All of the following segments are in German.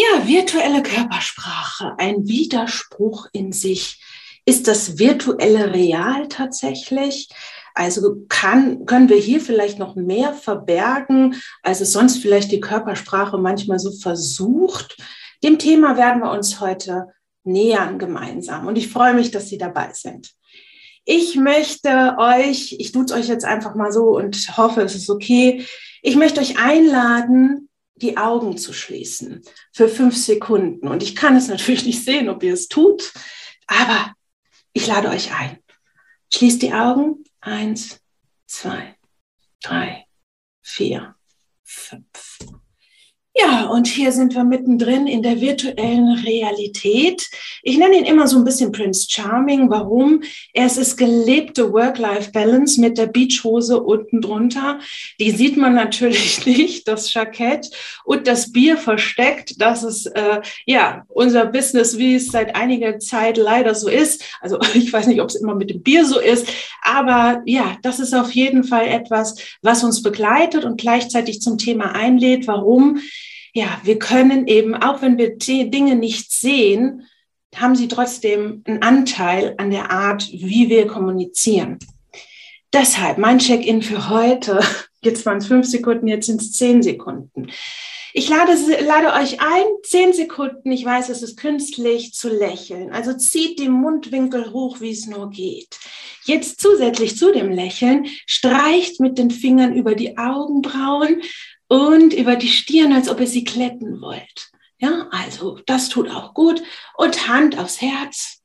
Ja, virtuelle Körpersprache, ein Widerspruch in sich. Ist das virtuelle real tatsächlich? Also kann, können wir hier vielleicht noch mehr verbergen, als es sonst vielleicht die Körpersprache manchmal so versucht? Dem Thema werden wir uns heute nähern gemeinsam. Und ich freue mich, dass Sie dabei sind. Ich möchte euch, ich tue es euch jetzt einfach mal so und hoffe, es ist okay. Ich möchte euch einladen, die Augen zu schließen für fünf Sekunden. Und ich kann es natürlich nicht sehen, ob ihr es tut, aber ich lade euch ein. Schließt die Augen. Eins, zwei, drei, vier, fünf. Ja, und hier sind wir mittendrin in der virtuellen Realität. Ich nenne ihn immer so ein bisschen Prince Charming. Warum? Es ist gelebte Work-Life-Balance mit der Beachhose unten drunter. Die sieht man natürlich nicht, das Jackett und das Bier versteckt. Das ist äh, ja unser Business, wie es seit einiger Zeit leider so ist. Also ich weiß nicht, ob es immer mit dem Bier so ist, aber ja, das ist auf jeden Fall etwas, was uns begleitet und gleichzeitig zum Thema einlädt. Warum? Ja, wir können eben, auch wenn wir Dinge nicht sehen, haben sie trotzdem einen Anteil an der Art, wie wir kommunizieren. Deshalb mein Check-in für heute, jetzt waren es fünf Sekunden, jetzt sind es zehn Sekunden. Ich lade, lade euch ein, zehn Sekunden, ich weiß, es ist künstlich, zu lächeln. Also zieht die Mundwinkel hoch, wie es nur geht. Jetzt zusätzlich zu dem Lächeln, streicht mit den Fingern über die Augenbrauen und über die Stirn, als ob ihr sie kletten wollt. Ja, also das tut auch gut. Und Hand aufs Herz.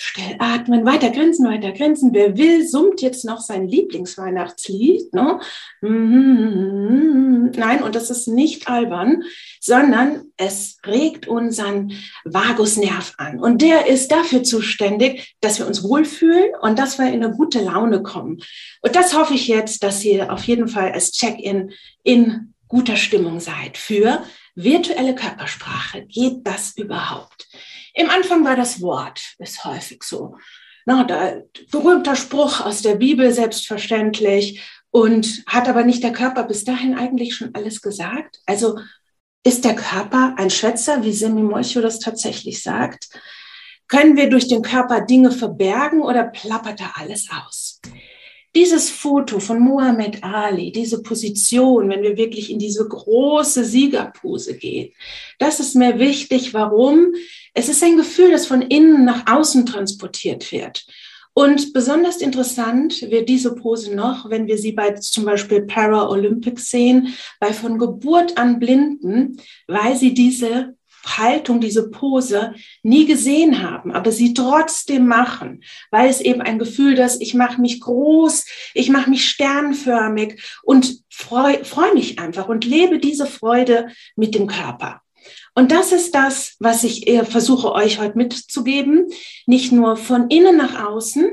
Still atmen, weiter grinsen, weiter grinsen. Wer will, summt jetzt noch sein Lieblingsweihnachtslied. Ne? Nein, und das ist nicht albern, sondern es regt unseren Vagusnerv an. Und der ist dafür zuständig, dass wir uns wohlfühlen und dass wir in eine gute Laune kommen. Und das hoffe ich jetzt, dass ihr auf jeden Fall als Check-in in guter Stimmung seid für virtuelle Körpersprache. Geht das überhaupt? Im Anfang war das Wort, ist häufig so. Na, da, berühmter Spruch aus der Bibel, selbstverständlich. Und hat aber nicht der Körper bis dahin eigentlich schon alles gesagt? Also ist der Körper ein Schwätzer, wie Semi Molcho das tatsächlich sagt? Können wir durch den Körper Dinge verbergen oder plappert da alles aus? Dieses Foto von Muhammad Ali, diese Position, wenn wir wirklich in diese große Siegerpose gehen, das ist mir wichtig. Warum? Es ist ein Gefühl, das von innen nach außen transportiert wird. Und besonders interessant wird diese Pose noch, wenn wir sie bei zum Beispiel Paralympics sehen, bei von Geburt an Blinden, weil sie diese Haltung, diese Pose nie gesehen haben, aber sie trotzdem machen, weil es eben ein Gefühl, dass ich mache mich groß, ich mache mich sternförmig und freue freu mich einfach und lebe diese Freude mit dem Körper. Und das ist das, was ich versuche euch heute mitzugeben, nicht nur von innen nach außen,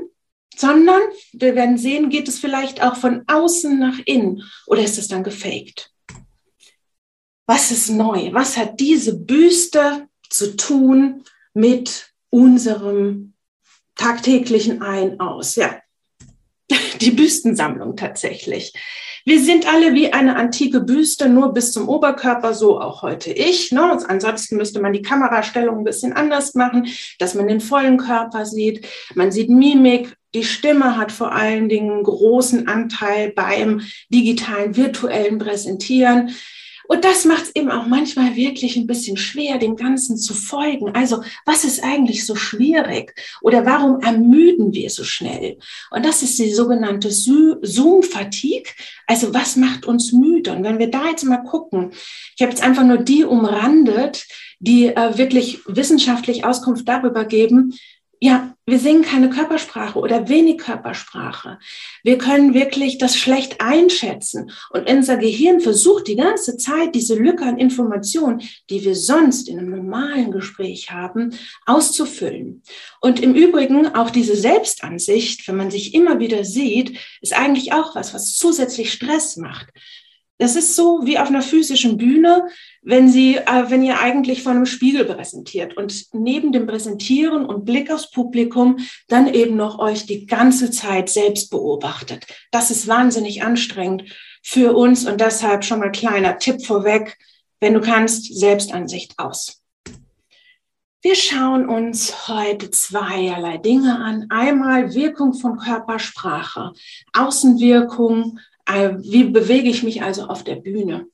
sondern wir werden sehen, geht es vielleicht auch von außen nach innen oder ist es dann gefaked? Was ist neu? Was hat diese Büste zu tun mit unserem tagtäglichen Ein aus? Ja, die Büstensammlung tatsächlich. Wir sind alle wie eine antike Büste, nur bis zum Oberkörper, so auch heute ich. Ne? Ansonsten müsste man die Kamerastellung ein bisschen anders machen, dass man den vollen Körper sieht. Man sieht Mimik, Die Stimme hat vor allen Dingen einen großen Anteil beim digitalen, virtuellen Präsentieren. Und das macht es eben auch manchmal wirklich ein bisschen schwer, dem Ganzen zu folgen. Also, was ist eigentlich so schwierig? Oder warum ermüden wir so schnell? Und das ist die sogenannte Zoom-Fatigue. Also, was macht uns müde? Und wenn wir da jetzt mal gucken, ich habe jetzt einfach nur die umrandet, die äh, wirklich wissenschaftlich Auskunft darüber geben, ja, wir sehen keine Körpersprache oder wenig Körpersprache. Wir können wirklich das schlecht einschätzen. Und unser Gehirn versucht die ganze Zeit, diese Lücke an Informationen, die wir sonst in einem normalen Gespräch haben, auszufüllen. Und im Übrigen auch diese Selbstansicht, wenn man sich immer wieder sieht, ist eigentlich auch was, was zusätzlich Stress macht. Das ist so wie auf einer physischen Bühne, wenn Sie, äh, wenn ihr eigentlich vor einem Spiegel präsentiert und neben dem Präsentieren und Blick aufs Publikum dann eben noch euch die ganze Zeit selbst beobachtet. Das ist wahnsinnig anstrengend für uns und deshalb schon mal kleiner Tipp vorweg, wenn du kannst, Selbstansicht aus. Wir schauen uns heute zweierlei Dinge an. Einmal Wirkung von Körpersprache, Außenwirkung, wie bewege ich mich also auf der Bühne?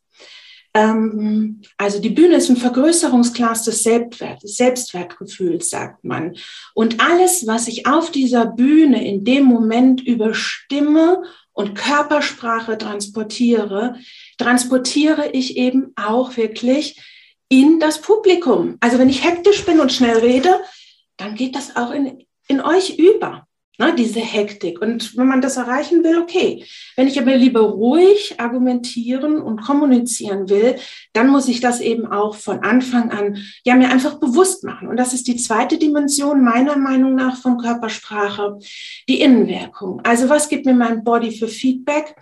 Ähm, also die Bühne ist ein Vergrößerungsglas des Selbstwert, Selbstwertgefühls, sagt man. Und alles, was ich auf dieser Bühne in dem Moment über Stimme und Körpersprache transportiere, transportiere ich eben auch wirklich in das Publikum. Also wenn ich hektisch bin und schnell rede, dann geht das auch in, in euch über ne, diese Hektik. Und wenn man das erreichen will, okay. Wenn ich aber lieber ruhig argumentieren und kommunizieren will, dann muss ich das eben auch von Anfang an ja mir einfach bewusst machen. Und das ist die zweite Dimension meiner Meinung nach von Körpersprache, die Innenwirkung. Also was gibt mir mein Body für Feedback?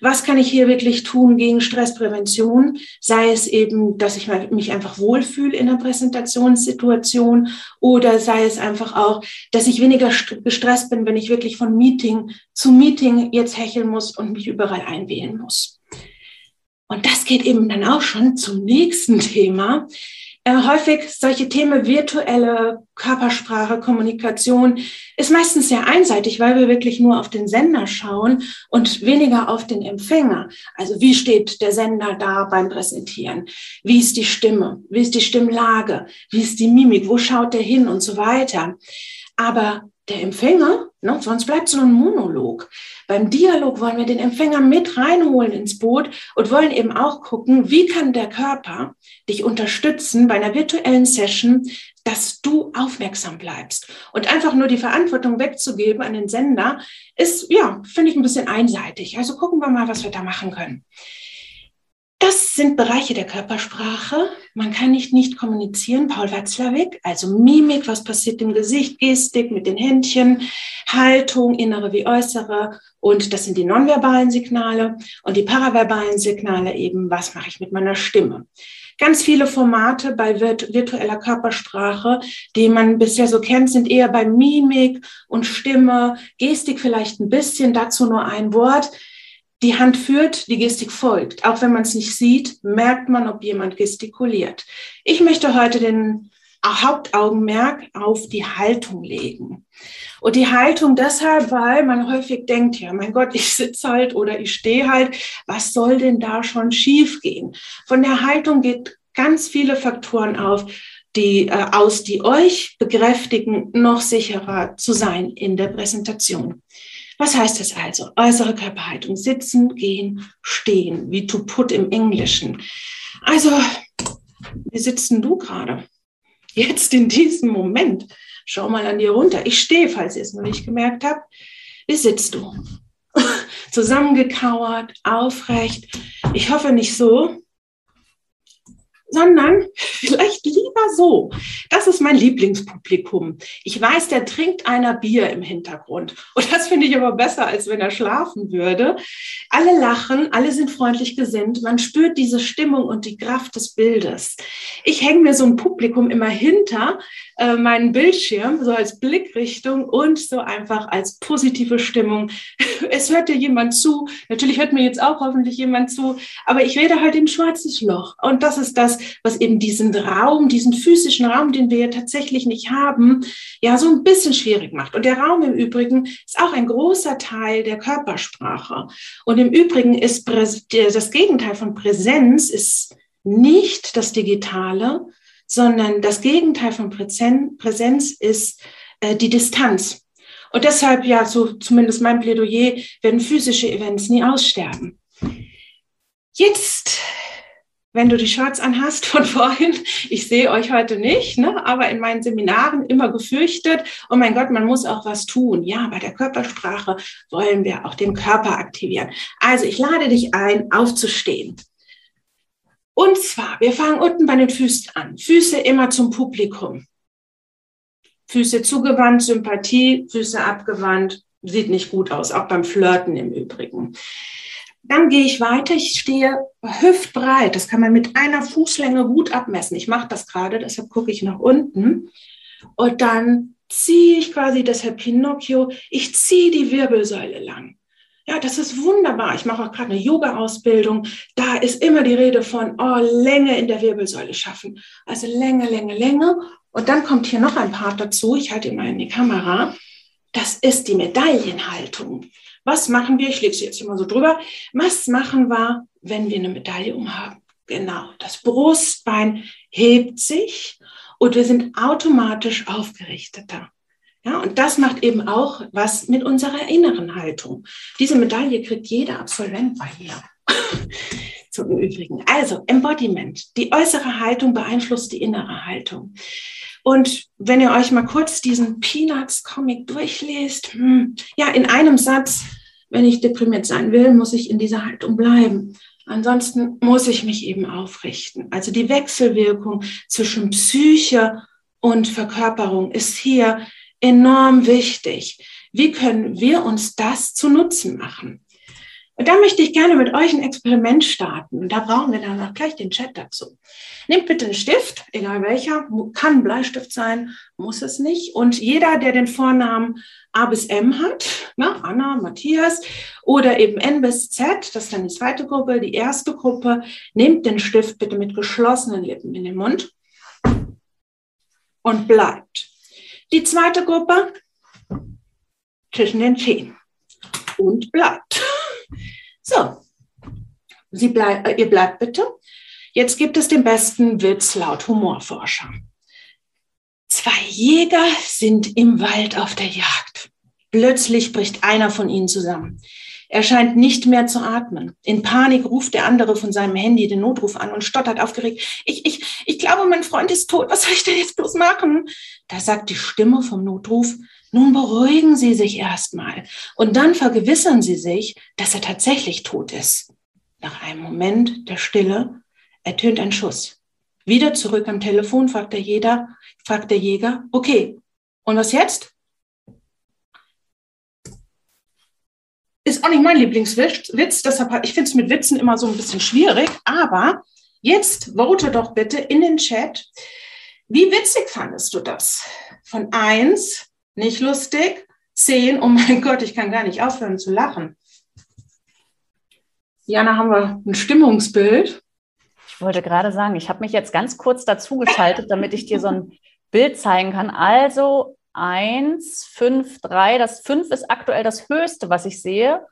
Was kann ich hier wirklich tun gegen Stressprävention? Sei es eben, dass ich mich einfach wohlfühle in der Präsentationssituation oder sei es einfach auch, dass ich weniger gestresst bin, wenn ich wirklich von Meeting zu Meeting jetzt hecheln muss und mich überall einwählen muss. Und das geht eben dann auch schon zum nächsten Thema, häufig solche Themen virtuelle Körpersprache, Kommunikation ist meistens sehr einseitig, weil wir wirklich nur auf den Sender schauen und weniger auf den Empfänger. Also wie steht der Sender da beim Präsentieren? Wie ist die Stimme? Wie ist die Stimmlage? Wie ist die Mimik? Wo schaut der hin und so weiter? Aber der Empfänger, ne, sonst bleibt es nur ein Monolog. Beim Dialog wollen wir den Empfänger mit reinholen ins Boot und wollen eben auch gucken, wie kann der Körper dich unterstützen bei einer virtuellen Session, dass du aufmerksam bleibst. Und einfach nur die Verantwortung wegzugeben an den Sender, ist, ja, finde ich ein bisschen einseitig. Also gucken wir mal, was wir da machen können. Das sind Bereiche der Körpersprache. Man kann nicht nicht kommunizieren. Paul Watzlawick, also Mimik, was passiert im Gesicht, Gestik mit den Händchen, Haltung, innere wie äußere. Und das sind die nonverbalen Signale und die paraverbalen Signale eben, was mache ich mit meiner Stimme. Ganz viele Formate bei virtueller Körpersprache, die man bisher so kennt, sind eher bei Mimik und Stimme, Gestik vielleicht ein bisschen, dazu nur ein Wort die Hand führt, die Gestik folgt. Auch wenn man es nicht sieht, merkt man, ob jemand gestikuliert. Ich möchte heute den Hauptaugenmerk auf die Haltung legen. Und die Haltung deshalb, weil man häufig denkt, ja, mein Gott, ich sitze halt oder ich stehe halt, was soll denn da schon schiefgehen? Von der Haltung geht ganz viele Faktoren auf, die äh, aus, die euch bekräftigen, noch sicherer zu sein in der Präsentation. Was heißt das also? Äußere Körperhaltung, sitzen, gehen, stehen, wie to put im Englischen. Also, wie sitzt denn du gerade? Jetzt in diesem Moment. Schau mal an dir runter. Ich stehe, falls ihr es noch nicht gemerkt habt. Wie sitzt du? Zusammengekauert, aufrecht. Ich hoffe nicht so, sondern vielleicht lieber so. Das ist mein Lieblingspublikum. Ich weiß, der trinkt einer Bier im Hintergrund. Und das finde ich aber besser, als wenn er schlafen würde. Alle lachen, alle sind freundlich gesinnt. Man spürt diese Stimmung und die Kraft des Bildes. Ich hänge mir so ein Publikum immer hinter äh, meinen Bildschirm, so als Blickrichtung und so einfach als positive Stimmung. Es hört dir jemand zu. Natürlich hört mir jetzt auch hoffentlich jemand zu. Aber ich rede halt in schwarzes Loch. Und das ist das, was eben diesen Raum, diesen physischen Raum, den wir ja tatsächlich nicht haben, ja so ein bisschen schwierig macht. Und der Raum im Übrigen ist auch ein großer Teil der Körpersprache. Und im Übrigen ist das Gegenteil von Präsenz ist nicht das Digitale, sondern das Gegenteil von Präsenz ist äh, die Distanz. Und deshalb, ja, so zumindest mein Plädoyer, werden physische Events nie aussterben. Jetzt, wenn du die Shorts anhast von vorhin, ich sehe euch heute nicht, ne, aber in meinen Seminaren immer gefürchtet, oh mein Gott, man muss auch was tun. Ja, bei der Körpersprache wollen wir auch den Körper aktivieren. Also ich lade dich ein, aufzustehen. Und zwar, wir fangen unten bei den Füßen an. Füße immer zum Publikum. Füße zugewandt, Sympathie, Füße abgewandt, sieht nicht gut aus, auch beim Flirten im Übrigen. Dann gehe ich weiter, ich stehe hüftbreit, das kann man mit einer Fußlänge gut abmessen. Ich mache das gerade, deshalb gucke ich nach unten. Und dann ziehe ich quasi, deshalb Pinocchio, ich ziehe die Wirbelsäule lang. Ja, das ist wunderbar. Ich mache auch gerade eine Yoga-Ausbildung. Da ist immer die Rede von, oh, Länge in der Wirbelsäule schaffen. Also Länge, Länge, Länge. Und dann kommt hier noch ein Part dazu. Ich halte mal in die Kamera. Das ist die Medaillenhaltung. Was machen wir? Ich lege sie jetzt immer so drüber. Was machen wir, wenn wir eine Medaille umhaben? Genau. Das Brustbein hebt sich und wir sind automatisch aufgerichteter. Ja, und das macht eben auch was mit unserer inneren Haltung. Diese Medaille kriegt jeder Absolvent bei mir. Zum Übrigen. Also, Embodiment. Die äußere Haltung beeinflusst die innere Haltung. Und wenn ihr euch mal kurz diesen Peanuts-Comic durchlest, hm, ja, in einem Satz, wenn ich deprimiert sein will, muss ich in dieser Haltung bleiben. Ansonsten muss ich mich eben aufrichten. Also die Wechselwirkung zwischen Psyche und Verkörperung ist hier enorm wichtig. Wie können wir uns das zu Nutzen machen? Und da möchte ich gerne mit euch ein Experiment starten. Und da brauchen wir dann auch gleich den Chat dazu. Nehmt bitte einen Stift, egal welcher, kann Bleistift sein, muss es nicht. Und jeder, der den Vornamen A bis M hat, na, Anna, Matthias oder eben N bis Z, das ist dann die zweite Gruppe, die erste Gruppe, nehmt den Stift bitte mit geschlossenen Lippen in den Mund und bleibt. Die zweite Gruppe zwischen den Zehen und bleibt. So, Sie bleib, äh, ihr bleibt bitte. Jetzt gibt es den besten Witz laut Humorforscher. Zwei Jäger sind im Wald auf der Jagd. Plötzlich bricht einer von ihnen zusammen. Er scheint nicht mehr zu atmen. In Panik ruft der andere von seinem Handy den Notruf an und stottert aufgeregt. Ich, ich, ich glaube, mein Freund ist tot. Was soll ich denn jetzt bloß machen? Da sagt die Stimme vom Notruf, nun beruhigen Sie sich erstmal und dann vergewissern Sie sich, dass er tatsächlich tot ist. Nach einem Moment der Stille ertönt ein Schuss. Wieder zurück am Telefon fragt der, Jäger, fragt der Jäger, okay, und was jetzt? Ist auch nicht mein Lieblingswitz, deshalb ich finde es mit Witzen immer so ein bisschen schwierig, aber jetzt vote doch bitte in den Chat, wie witzig fandest du das? Von eins, nicht lustig, zehn, oh mein Gott, ich kann gar nicht aufhören zu lachen. Jana, haben wir ein Stimmungsbild? Ich wollte gerade sagen, ich habe mich jetzt ganz kurz dazu geschaltet, damit ich dir so ein Bild zeigen kann. Also 1, 5, 3. Das 5 ist aktuell das höchste, was ich sehe.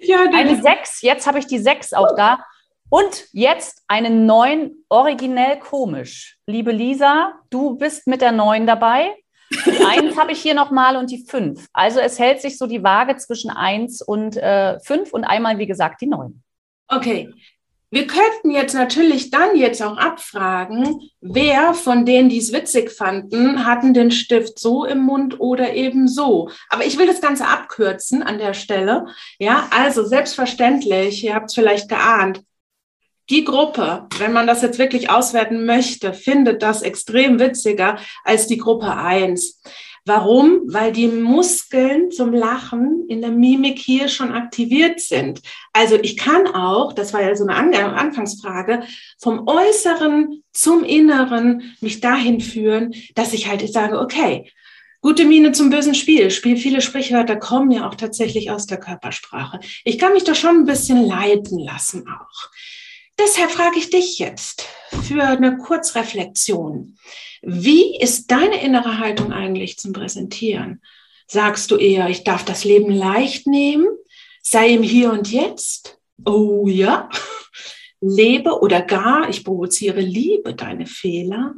Ja, eine 6. Jetzt habe ich die 6 auch da. Und jetzt eine 9, originell komisch. Liebe Lisa, du bist mit der 9 dabei. Die 1 habe ich hier nochmal und die 5. Also es hält sich so die Waage zwischen 1 und äh, 5 und einmal, wie gesagt, die 9. Okay, wir könnten jetzt natürlich dann jetzt auch abfragen, wer von denen, die es witzig fanden, hatten den Stift so im Mund oder eben so. Aber ich will das Ganze abkürzen an der Stelle. Ja, also selbstverständlich, ihr habt es vielleicht geahnt, die Gruppe, wenn man das jetzt wirklich auswerten möchte, findet das extrem witziger als die Gruppe eins. Warum? Weil die Muskeln zum Lachen in der Mimik hier schon aktiviert sind. Also ich kann auch, das war ja so eine Anfangsfrage, vom Äußeren zum Inneren mich dahin führen, dass ich halt sage, okay, Gute Miene zum bösen Spiel. Spiel viele Sprichwörter kommen ja auch tatsächlich aus der Körpersprache. Ich kann mich da schon ein bisschen leiten lassen auch. Deshalb frage ich dich jetzt, für eine Kurzreflexion. Wie ist deine innere Haltung eigentlich zum Präsentieren? Sagst du eher, ich darf das Leben leicht nehmen, sei im Hier und Jetzt? Oh ja. Lebe oder gar, ich provoziere, liebe deine Fehler.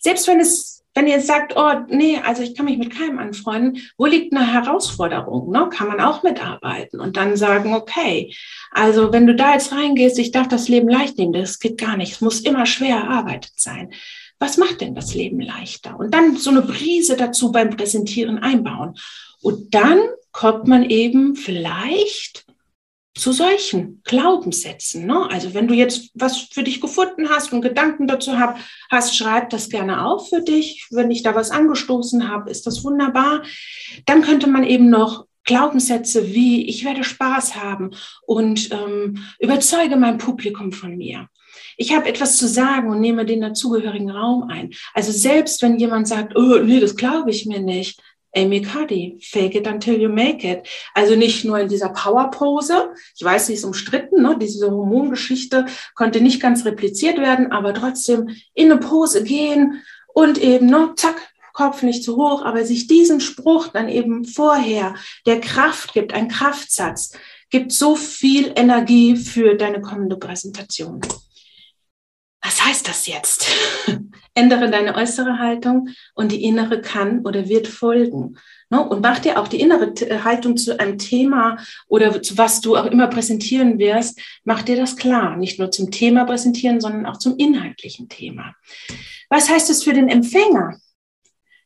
Selbst wenn es wenn ihr sagt, oh nee, also ich kann mich mit keinem anfreunden, wo liegt eine Herausforderung? Ne? Kann man auch mitarbeiten und dann sagen, okay, also wenn du da jetzt reingehst, ich darf das Leben leicht nehmen, das geht gar nicht, es muss immer schwer erarbeitet sein. Was macht denn das Leben leichter? Und dann so eine Brise dazu beim Präsentieren einbauen. Und dann kommt man eben vielleicht zu solchen Glaubenssätzen. Ne? Also wenn du jetzt was für dich gefunden hast und Gedanken dazu hast, schreib das gerne auf für dich. Wenn ich da was angestoßen habe, ist das wunderbar. Dann könnte man eben noch Glaubenssätze wie ich werde Spaß haben und ähm, überzeuge mein Publikum von mir. Ich habe etwas zu sagen und nehme den dazugehörigen Raum ein. Also selbst wenn jemand sagt, oh, nee, das glaube ich mir nicht, Amy Cuddy, Fake it until you make it. Also nicht nur in dieser Power-Pose. Ich weiß, sie ist umstritten, ne? diese Hormongeschichte konnte nicht ganz repliziert werden, aber trotzdem in eine Pose gehen und eben, ne, zack, Kopf nicht zu hoch, aber sich diesen Spruch dann eben vorher, der Kraft gibt, ein Kraftsatz, gibt so viel Energie für deine kommende Präsentation. Was heißt das jetzt? Ändere deine äußere Haltung und die innere kann oder wird folgen. Ne? Und mach dir auch die innere äh, Haltung zu einem Thema oder zu was du auch immer präsentieren wirst, mach dir das klar. Nicht nur zum Thema präsentieren, sondern auch zum inhaltlichen Thema. Was heißt es für den Empfänger?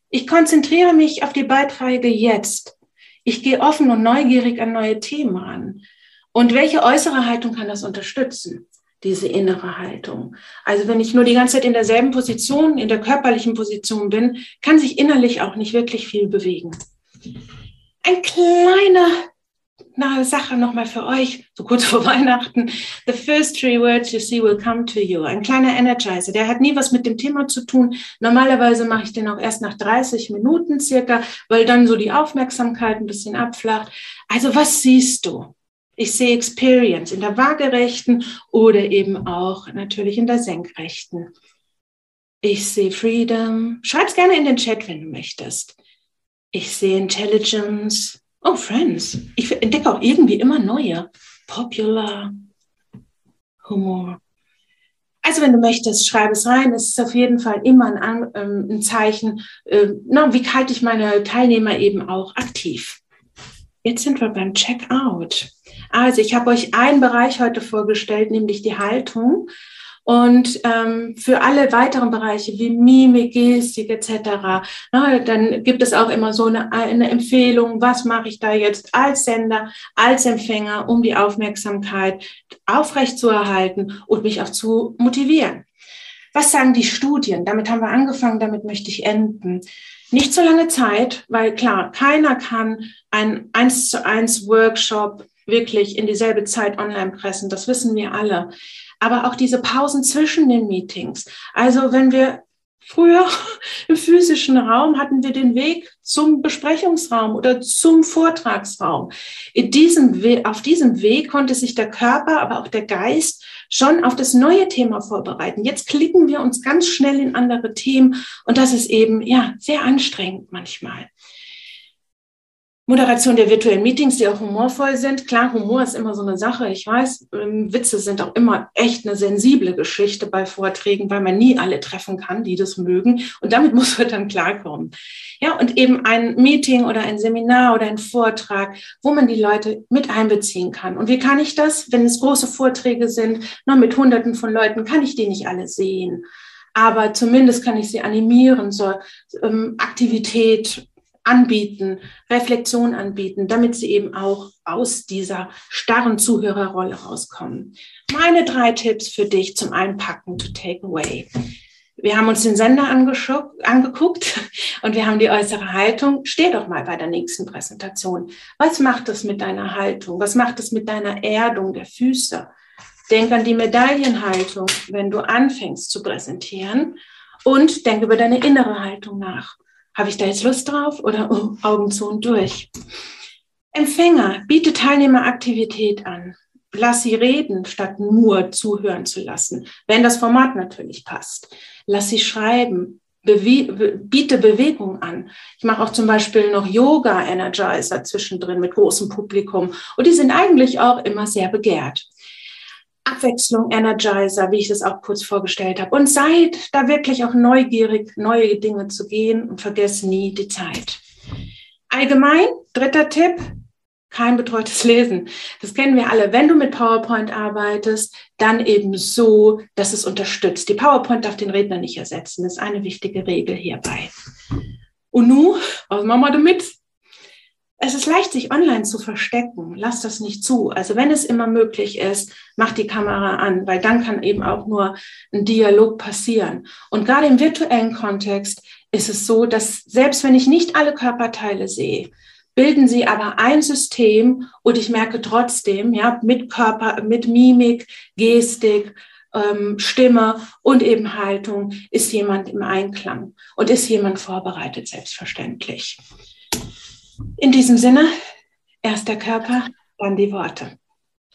Ich konzentriere mich auf die Beiträge jetzt. Ich gehe offen und neugierig an neue Themen ran. Und welche äußere Haltung kann das unterstützen? Diese innere Haltung. Also wenn ich nur die ganze Zeit in derselben Position, in der körperlichen Position bin, kann sich innerlich auch nicht wirklich viel bewegen. Ein kleiner eine Sache nochmal für euch, so kurz vor Weihnachten. The first three words you see will come to you. Ein kleiner Energizer, der hat nie was mit dem Thema zu tun. Normalerweise mache ich den auch erst nach 30 Minuten circa, weil dann so die Aufmerksamkeit ein bisschen abflacht. Also was siehst du? Ich sehe Experience in der waagerechten oder eben auch natürlich in der senkrechten. Ich sehe Freedom. Schreib's gerne in den Chat, wenn du möchtest. Ich sehe Intelligence. Oh, Friends. Ich entdecke auch irgendwie immer neue. Popular. Humor. Also wenn du möchtest, schreib es rein. Es ist auf jeden Fall immer ein, ähm, ein Zeichen, äh, na, wie halte ich meine Teilnehmer eben auch aktiv. Jetzt sind wir beim Checkout. Also ich habe euch einen Bereich heute vorgestellt, nämlich die Haltung. Und ähm, für alle weiteren Bereiche wie Mimik, Gestik etc., na, dann gibt es auch immer so eine, eine Empfehlung, was mache ich da jetzt als Sender, als Empfänger, um die Aufmerksamkeit aufrechtzuerhalten und mich auch zu motivieren. Was sagen die Studien? Damit haben wir angefangen, damit möchte ich enden. Nicht so lange Zeit, weil klar, keiner kann ein eins zu eins Workshop wirklich in dieselbe Zeit online pressen. Das wissen wir alle. Aber auch diese Pausen zwischen den Meetings. Also wenn wir früher im physischen Raum hatten wir den Weg zum Besprechungsraum oder zum Vortragsraum. In diesem We auf diesem Weg konnte sich der Körper, aber auch der Geist schon auf das neue Thema vorbereiten. Jetzt klicken wir uns ganz schnell in andere Themen und das ist eben, ja, sehr anstrengend manchmal. Moderation der virtuellen Meetings, die auch humorvoll sind. Klar, Humor ist immer so eine Sache. Ich weiß, ähm, Witze sind auch immer echt eine sensible Geschichte bei Vorträgen, weil man nie alle treffen kann, die das mögen. Und damit muss man dann klarkommen. Ja, und eben ein Meeting oder ein Seminar oder ein Vortrag, wo man die Leute mit einbeziehen kann. Und wie kann ich das, wenn es große Vorträge sind, noch mit Hunderten von Leuten, kann ich die nicht alle sehen aber zumindest kann ich sie animieren, so ähm, Aktivität anbieten, Reflexion anbieten, damit sie eben auch aus dieser starren Zuhörerrolle rauskommen. Meine drei Tipps für dich zum Einpacken to take away. Wir haben uns den Sender angeguckt und wir haben die äußere Haltung. Steh doch mal bei der nächsten Präsentation. Was macht das mit deiner Haltung? Was macht es mit deiner Erdung der Füße? Denk an die Medaillenhaltung, wenn du anfängst zu präsentieren und denk über deine innere Haltung nach. Habe ich da jetzt Lust drauf oder oh, Augen zu und durch? Empfänger, biete Teilnehmeraktivität an. lass sie reden, statt nur zuhören zu lassen, wenn das Format natürlich passt. Lass sie schreiben, Bewe biete Bewegung an. Ich mache auch zum Beispiel noch Yoga Energizer zwischendrin mit großem Publikum und die sind eigentlich auch immer sehr begehrt. Abwechslung Energizer, wie ich es auch kurz vorgestellt habe. Und seid da wirklich auch neugierig, neue Dinge zu gehen und vergesst nie die Zeit. Allgemein, dritter Tipp, kein betreutes Lesen. Das kennen wir alle. Wenn du mit PowerPoint arbeitest, dann eben so, dass es unterstützt. Die PowerPoint darf den Redner nicht ersetzen. Das ist eine wichtige Regel hierbei. Und nun, was machen wir damit? Es ist leicht, sich online zu verstecken. Lass das nicht zu. Also wenn es immer möglich ist, mach die Kamera an, weil dann kann eben auch nur ein Dialog passieren. Und gerade im virtuellen Kontext ist es so, dass selbst wenn ich nicht alle Körperteile sehe, bilden sie aber ein System und ich merke trotzdem, ja, mit Körper, mit Mimik, Gestik, ähm, Stimme und eben Haltung ist jemand im Einklang und ist jemand vorbereitet, selbstverständlich. In diesem Sinne, erst der Körper, dann die Worte.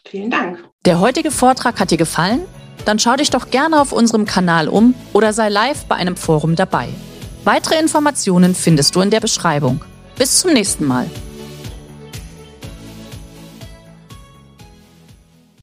Vielen Dank. Der heutige Vortrag hat dir gefallen? Dann schau dich doch gerne auf unserem Kanal um oder sei live bei einem Forum dabei. Weitere Informationen findest du in der Beschreibung. Bis zum nächsten Mal.